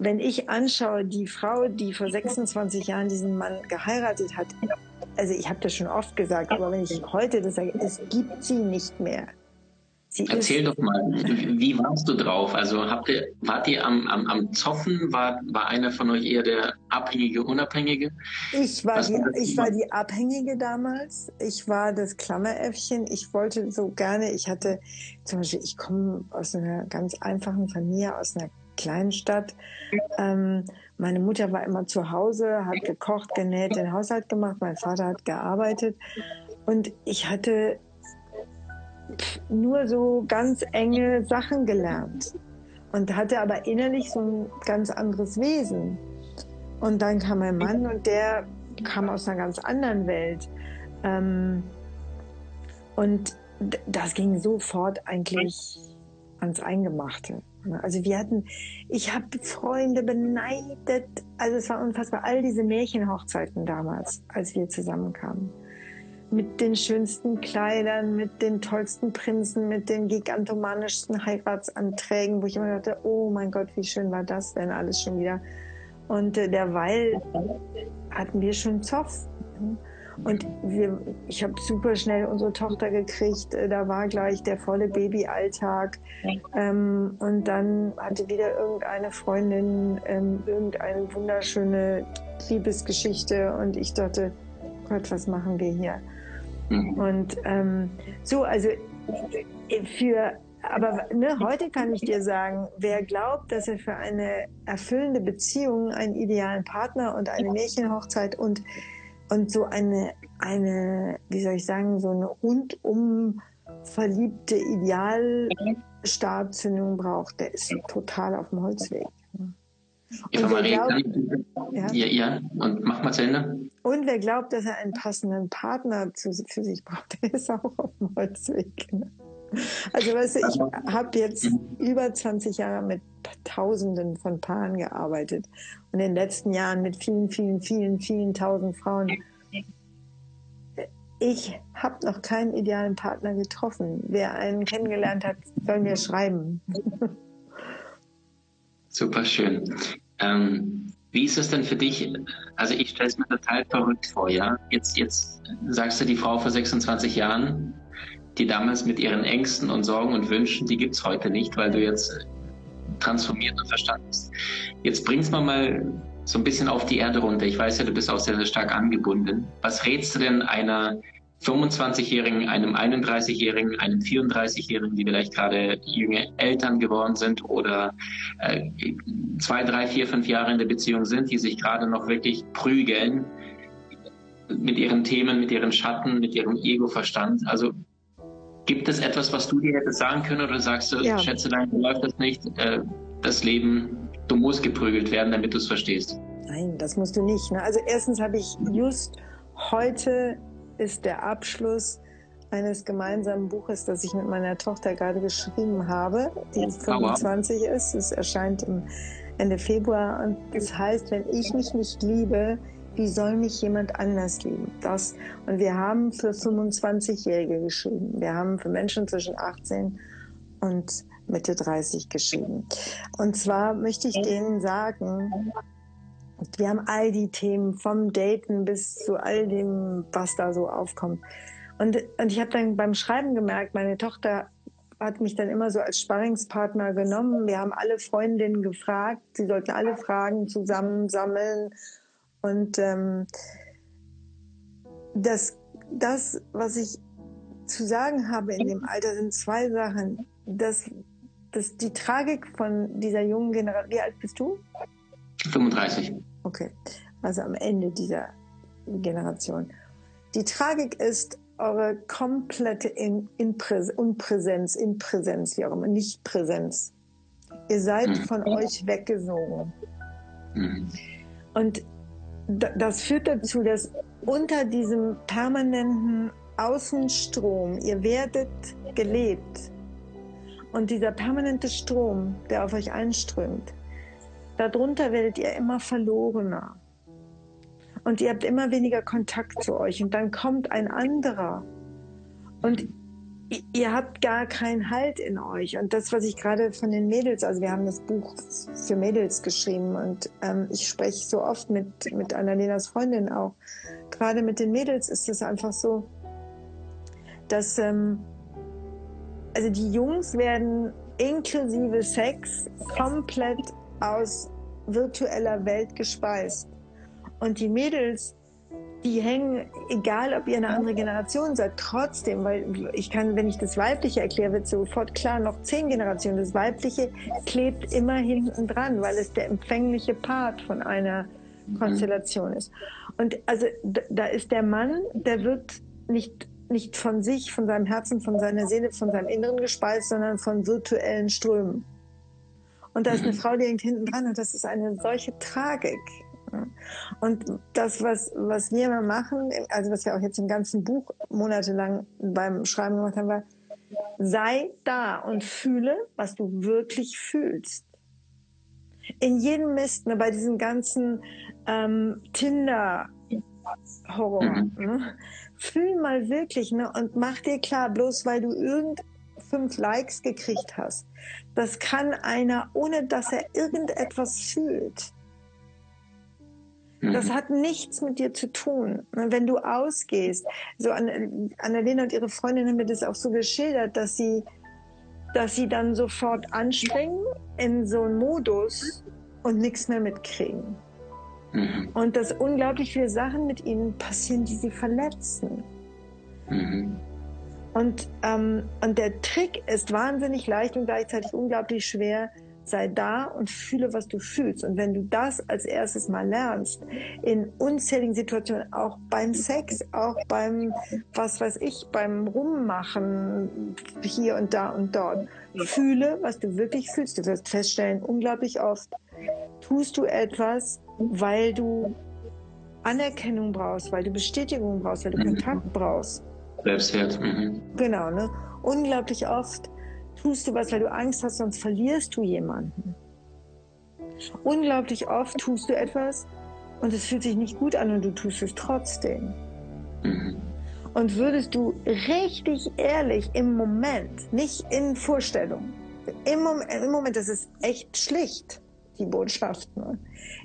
Wenn ich anschaue, die Frau, die vor 26 Jahren diesen Mann geheiratet hat, also ich habe das schon oft gesagt, aber wenn ich heute das sage, es gibt sie nicht mehr. Sie Erzähl doch mal, wie warst du drauf? Also habt ihr, wart ihr am, am, am Zoffen? War, war einer von euch eher der Abhängige, Unabhängige? Ich war, die, ich war die Abhängige damals. Ich war das Klammeräffchen. Ich wollte so gerne, ich hatte zum Beispiel, ich komme aus einer ganz einfachen Familie, aus einer kleinen Stadt. Ähm, meine Mutter war immer zu Hause, hat gekocht, genäht, den Haushalt gemacht. Mein Vater hat gearbeitet. Und ich hatte nur so ganz enge Sachen gelernt und hatte aber innerlich so ein ganz anderes Wesen. Und dann kam mein Mann und der kam aus einer ganz anderen Welt. Ähm, und das ging sofort eigentlich ans Eingemachte. Also wir hatten, ich habe Freunde beneidet, also es war unfassbar, all diese Märchenhochzeiten damals, als wir zusammenkamen. Mit den schönsten Kleidern, mit den tollsten Prinzen, mit den gigantomanischsten Heiratsanträgen, wo ich immer dachte, oh mein Gott, wie schön war das denn alles schon wieder. Und äh, derweil hatten wir schon Zoff. Und wir, ich habe super schnell unsere Tochter gekriegt. Äh, da war gleich der volle Babyalltag. Ähm, und dann hatte wieder irgendeine Freundin ähm, irgendeine wunderschöne Liebesgeschichte. Und ich dachte, Gott, was machen wir hier? Mhm. Und ähm, so, also für aber ne, heute kann ich dir sagen, wer glaubt, dass er für eine erfüllende Beziehung einen idealen Partner und eine Märchenhochzeit und und so eine, eine, wie soll ich sagen, so eine rundum verliebte Idealstartzündung braucht, der ist total auf dem Holzweg. Und wer glaubt, ja? ja, ja, und mach mal zu Ende. Und wer glaubt, dass er einen passenden Partner zu, für sich braucht, der ist auch auf dem Holzweg. Also weißt du, ich habe jetzt mhm. über 20 Jahre mit Tausenden von Paaren gearbeitet und in den letzten Jahren mit vielen, vielen, vielen, vielen tausend Frauen. Ich habe noch keinen idealen Partner getroffen. Wer einen kennengelernt hat, soll mir schreiben. Super schön. Ähm, wie ist es denn für dich? Also ich stelle es mir total verrückt vor, ja. Jetzt, jetzt sagst du die Frau vor 26 Jahren, die damals mit ihren Ängsten und Sorgen und Wünschen, die gibt es heute nicht, weil du jetzt transformiert und verstanden bist. Jetzt bringst du mal so ein bisschen auf die Erde runter. Ich weiß ja, du bist auch sehr, sehr stark angebunden. Was rätst du denn einer 25-Jährigen, einem 31-Jährigen, einem 34-Jährigen, die vielleicht gerade junge Eltern geworden sind oder äh, zwei, drei, vier, fünf Jahre in der Beziehung sind, die sich gerade noch wirklich prügeln mit ihren Themen, mit ihren Schatten, mit ihrem Ego-Verstand. Also Gibt es etwas, was du dir hättest sagen können oder sagst du, ja. Schätzelein, läuft das nicht? Äh, das Leben, du musst geprügelt werden, damit du es verstehst. Nein, das musst du nicht. Ne? Also erstens habe ich just heute ist der Abschluss eines gemeinsamen Buches, das ich mit meiner Tochter gerade geschrieben habe, die 25 ist. Es erscheint Ende Februar und es heißt, wenn ich mich nicht liebe, wie soll mich jemand anders lieben? Das, und wir haben für 25-Jährige geschrieben. Wir haben für Menschen zwischen 18 und Mitte 30 geschrieben. Und zwar möchte ich denen sagen, wir haben all die Themen vom Daten bis zu all dem, was da so aufkommt. Und, und ich habe dann beim Schreiben gemerkt, meine Tochter hat mich dann immer so als Sparringspartner genommen. Wir haben alle Freundinnen gefragt, sie sollten alle Fragen zusammensammeln und ähm, das, das, was ich zu sagen habe in dem Alter, sind zwei Sachen. Das, das, die Tragik von dieser jungen Generation. Wie alt bist du? 35. Okay, also am Ende dieser Generation. Die Tragik ist eure komplette in, in Unpräsenz, Inpräsenz, wie auch immer, Nichtpräsenz. Ihr seid mhm. von euch weggesogen. Mhm. Und das führt dazu, dass unter diesem permanenten Außenstrom, ihr werdet gelebt. Und dieser permanente Strom, der auf euch einströmt, darunter werdet ihr immer verlorener. Und ihr habt immer weniger Kontakt zu euch. Und dann kommt ein anderer. Und ihr habt gar keinen Halt in euch. Und das, was ich gerade von den Mädels, also wir haben das Buch für Mädels geschrieben und ähm, ich spreche so oft mit, mit Annalenas Freundin auch. Gerade mit den Mädels ist es einfach so, dass ähm, also die Jungs werden inklusive Sex komplett aus virtueller Welt gespeist. Und die Mädels die hängen, egal ob ihr eine andere Generation seid, trotzdem, weil ich kann, wenn ich das Weibliche erkläre, wird sofort klar, noch zehn Generationen. Das Weibliche klebt immer hinten dran, weil es der empfängliche Part von einer mhm. Konstellation ist. Und also da ist der Mann, der wird nicht, nicht von sich, von seinem Herzen, von seiner Seele, von seinem Inneren gespeist, sondern von virtuellen Strömen. Und da ist eine mhm. Frau, die hängt hinten dran und das ist eine solche Tragik. Und das, was, was wir immer machen, also was wir auch jetzt im ganzen Buch monatelang beim Schreiben gemacht haben, war, sei da und fühle, was du wirklich fühlst. In jedem Mist, ne, bei diesem ganzen ähm, Tinder-Horror, mhm. ne, fühl mal wirklich ne, und mach dir klar, bloß weil du irgend fünf Likes gekriegt hast, das kann einer, ohne dass er irgendetwas fühlt. Das mhm. hat nichts mit dir zu tun. Wenn du ausgehst, so Annalena und ihre Freundin haben mir das auch so geschildert, dass sie, dass sie dann sofort anspringen in so einen Modus und nichts mehr mitkriegen. Mhm. Und dass unglaublich viele Sachen mit ihnen passieren, die sie verletzen. Mhm. Und, ähm, und der Trick ist wahnsinnig leicht und gleichzeitig unglaublich schwer, sei da und fühle, was du fühlst. Und wenn du das als erstes mal lernst, in unzähligen Situationen, auch beim Sex, auch beim, was weiß ich, beim Rummachen, hier und da und dort, fühle, was du wirklich fühlst. Du wirst feststellen, unglaublich oft tust du etwas, weil du Anerkennung brauchst, weil du Bestätigung brauchst, weil du. Kontakt brauchst. Selbstwert. Mhm. Genau, ne? Unglaublich oft tust du was, weil du Angst hast, sonst verlierst du jemanden. Unglaublich oft tust du etwas und es fühlt sich nicht gut an und du tust es trotzdem. Mhm. Und würdest du richtig ehrlich im Moment, nicht in Vorstellung, im Moment, im Moment das ist echt schlicht, die Botschaft. Ne?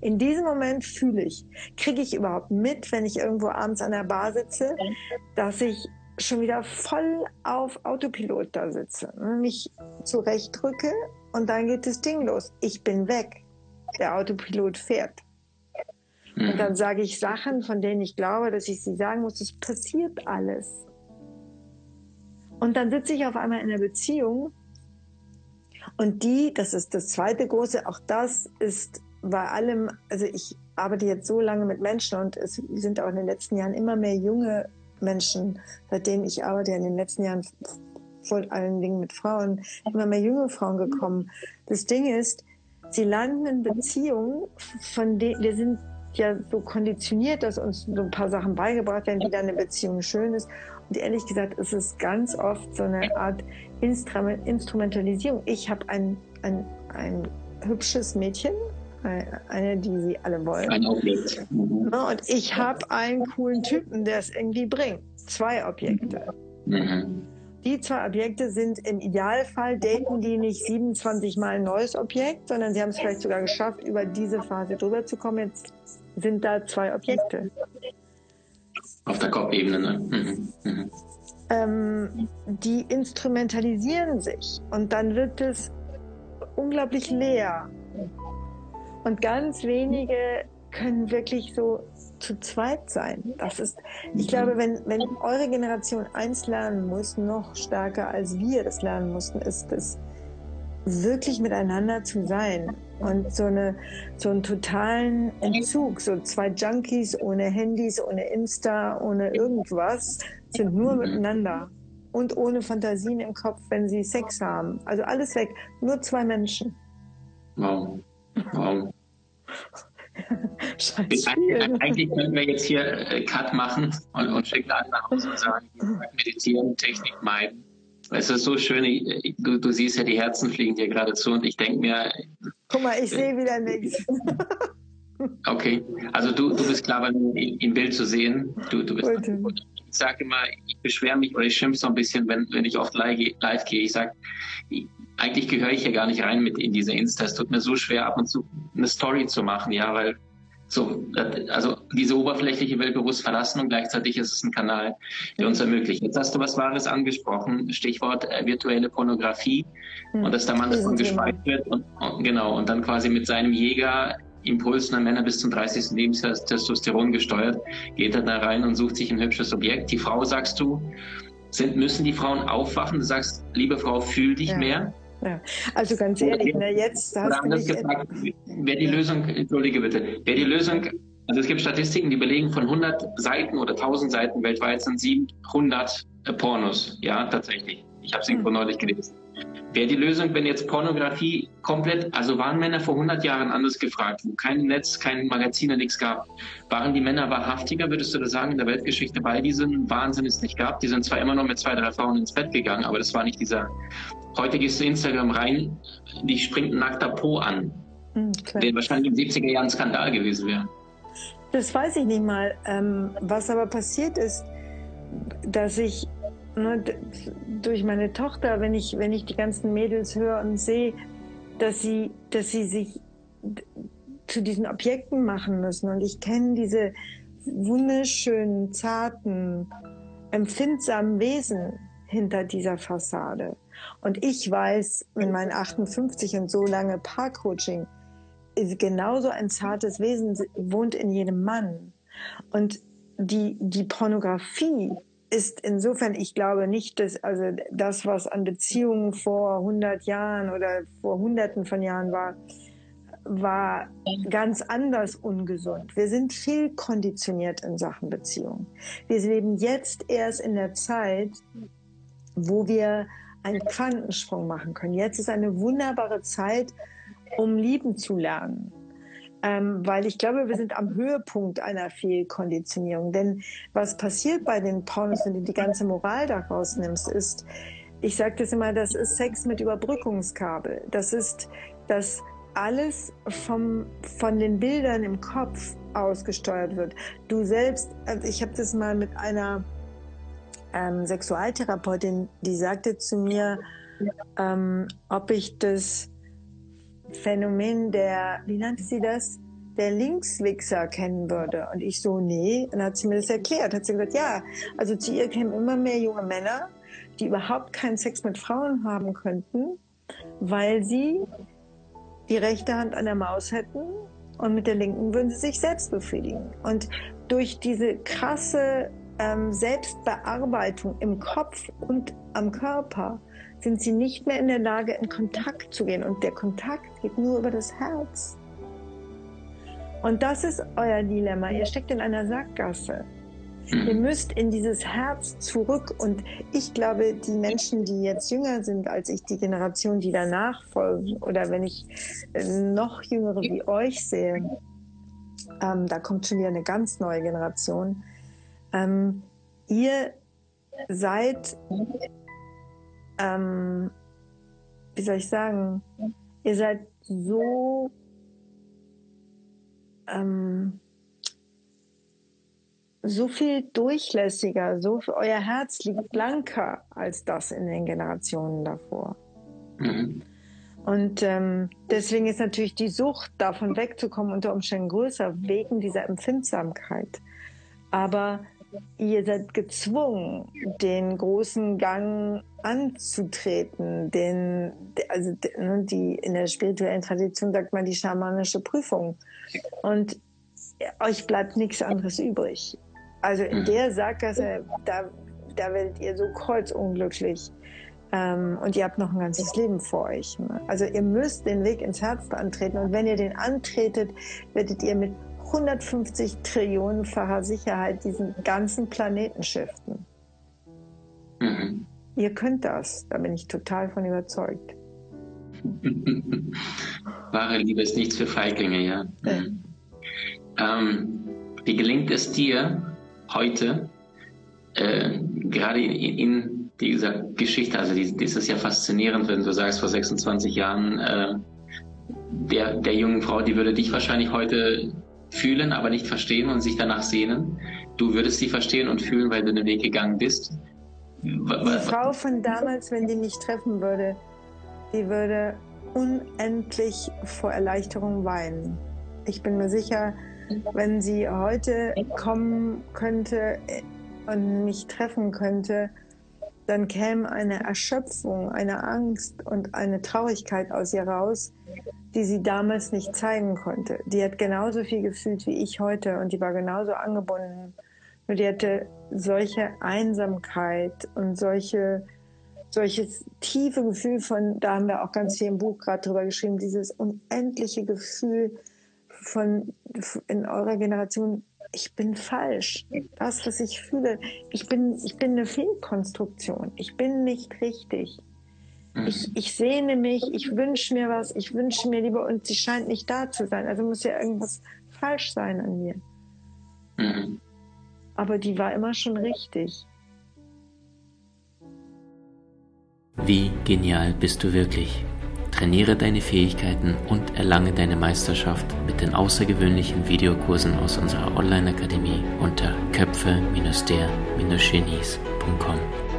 In diesem Moment fühle ich, kriege ich überhaupt mit, wenn ich irgendwo abends an der Bar sitze, dass ich schon wieder voll auf Autopilot da sitze, ne? mich zurechtdrücke und dann geht das Ding los. Ich bin weg. Der Autopilot fährt. Und dann mhm. sage ich Sachen, von denen ich glaube, dass ich sie sagen muss. Es passiert alles. Und dann sitze ich auf einmal in einer Beziehung und die, das ist das zweite große, auch das ist bei allem, also ich arbeite jetzt so lange mit Menschen und es sind auch in den letzten Jahren immer mehr junge Menschen, seitdem ich arbeite in den letzten Jahren vor allen Dingen mit Frauen, immer mehr junge Frauen gekommen. Das Ding ist, sie landen in Beziehungen, von denen wir sind ja so konditioniert, dass uns so ein paar Sachen beigebracht werden, wie dann eine Beziehung schön ist. Und ehrlich gesagt, es ist ganz oft so eine Art Instrumentalisierung. Ich habe ein, ein, ein hübsches Mädchen, eine, die sie alle wollen. Ein Objekt. Mhm. Und ich habe einen coolen Typen, der es irgendwie bringt. Zwei Objekte. Mhm. Die zwei Objekte sind im Idealfall, daten die nicht 27 Mal ein neues Objekt, sondern sie haben es vielleicht sogar geschafft, über diese Phase drüber zu kommen. Jetzt sind da zwei Objekte. Auf der Kopfebene, ne? Mhm. Mhm. Ähm, die instrumentalisieren sich und dann wird es unglaublich leer. Und ganz wenige können wirklich so zu zweit sein. Das ist, ich glaube, wenn, wenn eure Generation eins lernen muss, noch stärker als wir das lernen mussten, ist es wirklich miteinander zu sein und so eine so einen totalen Entzug, so zwei Junkies ohne Handys, ohne Insta, ohne irgendwas, sind nur miteinander und ohne Fantasien im Kopf, wenn sie Sex haben. Also alles weg, nur zwei Menschen. Wow. Wow. Eigentlich können wir jetzt hier äh, Cut machen und, und schicken alle nach Hause und sagen, meditieren, Technik meiden. Es ist so schön, du, du, siehst ja, die Herzen fliegen dir gerade zu und ich denke mir. Guck mal, ich sehe wieder nichts. Okay, also du, du bist klar bei mir im Bild zu sehen. Du, du bist ich sage immer, ich beschwere mich oder ich schimpfe so ein bisschen, wenn, wenn ich oft live, live gehe. Ich sage, eigentlich gehöre ich hier gar nicht rein mit in diese Insta. Es tut mir so schwer, ab und zu eine Story zu machen, ja, weil so, also diese oberflächliche Welt bewusst verlassen und gleichzeitig ist es ein Kanal, der uns ermöglicht. Jetzt hast du was Wahres angesprochen, Stichwort äh, virtuelle Pornografie hm. und dass der Mann davon gespeichert wird und, und, genau und dann quasi mit seinem Jäger Impulsen an Männer bis zum 30. Lebensjahr Testosteron gesteuert, geht er da rein und sucht sich ein hübsches Objekt. Die Frau, sagst du, sind, müssen die Frauen aufwachen? Du sagst, liebe Frau, fühl dich ja. mehr. Ja. Also ganz ehrlich, ne, jetzt hast du mich gesagt, wäre die Lösung, entschuldige bitte, wäre die Lösung, also es gibt Statistiken, die belegen, von 100 Seiten oder 1000 Seiten weltweit sind 700 äh, Pornos, ja, tatsächlich. Ich habe es irgendwo hm. neulich gelesen. Wäre die Lösung, wenn jetzt Pornografie komplett, also waren Männer vor 100 Jahren anders gefragt, wo kein Netz, kein Magazin, nichts gab, waren die Männer wahrhaftiger, würdest du das sagen, in der Weltgeschichte, weil diesen Wahnsinn es nicht gab? Die sind zwar immer noch mit zwei, drei Frauen ins Bett gegangen, aber das war nicht dieser, heute gehst du Instagram rein, die springt ein nackter Po an, mhm, der wahrscheinlich in den 70er Jahren ein Skandal gewesen wäre. Das weiß ich nicht mal. Ähm, was aber passiert ist, dass ich ne, durch meine Tochter, wenn ich, wenn ich die ganzen Mädels höre und sehe, dass sie, dass sie sich zu diesen Objekten machen müssen. Und ich kenne diese wunderschönen, zarten, empfindsamen Wesen hinter dieser Fassade. Und ich weiß, in meinen 58 und so lange Paarcoaching, ist genauso ein zartes Wesen wohnt in jedem Mann. Und die, die Pornografie ist insofern, ich glaube nicht, dass also das, was an Beziehungen vor 100 Jahren oder vor Hunderten von Jahren war, war ganz anders ungesund. Wir sind viel konditioniert in Sachen Beziehung. Wir leben jetzt erst in der Zeit, wo wir einen Quantensprung machen können. Jetzt ist eine wunderbare Zeit, um lieben zu lernen ähm, weil ich glaube, wir sind am Höhepunkt einer Fehlkonditionierung. Denn was passiert bei den Pornos, wenn du die ganze Moral daraus nimmst, ist, ich sage das immer, das ist Sex mit Überbrückungskabel. Das ist dass alles vom, von den Bildern im Kopf ausgesteuert wird. Du selbst, also ich habe das mal mit einer ähm, Sexualtherapeutin, die sagte zu mir, ähm, ob ich das Phänomen der, wie nannte sie das? Der Linkswichser kennen würde. Und ich so, nee. Und dann hat sie mir das erklärt. Hat sie gesagt, ja, also zu ihr kämen immer mehr junge Männer, die überhaupt keinen Sex mit Frauen haben könnten, weil sie die rechte Hand an der Maus hätten und mit der linken würden sie sich selbst befriedigen. Und durch diese krasse ähm, Selbstbearbeitung im Kopf und am Körper sind sie nicht mehr in der Lage, in Kontakt zu gehen. Und der Kontakt geht nur über das Herz. Und das ist euer Dilemma. Ihr steckt in einer Sackgasse. Ihr müsst in dieses Herz zurück. Und ich glaube, die Menschen, die jetzt jünger sind als ich, die Generation, die danach folgen, oder wenn ich äh, noch jüngere wie euch sehe, ähm, da kommt schon wieder eine ganz neue Generation. Ähm, ihr seid ähm, wie soll ich sagen, ihr seid so ähm, so viel durchlässiger, so euer Herz liegt blanker als das in den Generationen davor. Mhm. Und ähm, deswegen ist natürlich die Sucht, davon wegzukommen, unter Umständen größer, wegen dieser Empfindsamkeit. Aber ihr seid gezwungen, den großen Gang anzutreten, den, also ne, die in der spirituellen Tradition sagt man die schamanische Prüfung. Und euch bleibt nichts anderes übrig. Also in mhm. der Sackgasse, da, da werdet ihr so kreuzunglücklich. Ähm, und ihr habt noch ein ganzes Leben vor euch. Ne? Also ihr müsst den Weg ins Herz antreten. Und wenn ihr den antretet, werdet ihr mit 150 Trillionenfacher Sicherheit diesen ganzen Planeten shiften. Mhm. Ihr könnt das, da bin ich total von überzeugt. Wahre Liebe ist nichts für Feiglinge, ja. Mhm. ähm, wie gelingt es dir heute, äh, gerade in, in, dieser Geschichte, also die, das ist ja faszinierend, wenn du sagst, vor 26 Jahren, äh, der, der jungen Frau, die würde dich wahrscheinlich heute fühlen, aber nicht verstehen und sich danach sehnen. Du würdest sie verstehen und fühlen, weil du den Weg gegangen bist. Die Frau von damals, wenn die mich treffen würde, die würde unendlich vor Erleichterung weinen. Ich bin mir sicher, wenn sie heute kommen könnte und mich treffen könnte, dann käme eine Erschöpfung, eine Angst und eine Traurigkeit aus ihr raus, die sie damals nicht zeigen konnte. Die hat genauso viel gefühlt wie ich heute und die war genauso angebunden nur die hatte solche Einsamkeit und solche, solches tiefe Gefühl von, da haben wir auch ganz viel im Buch gerade drüber geschrieben, dieses unendliche Gefühl von in eurer Generation, ich bin falsch. Das, was ich fühle, ich bin, ich bin eine Fehlkonstruktion. Ich bin nicht richtig. Mhm. Ich, ich sehne mich, ich wünsche mir was, ich wünsche mir lieber und sie scheint nicht da zu sein. Also muss ja irgendwas falsch sein an mir. Mhm aber die war immer schon richtig. Wie genial bist du wirklich? Trainiere deine Fähigkeiten und erlange deine Meisterschaft mit den außergewöhnlichen Videokursen aus unserer Online-Akademie unter köpfe-der-genies.com.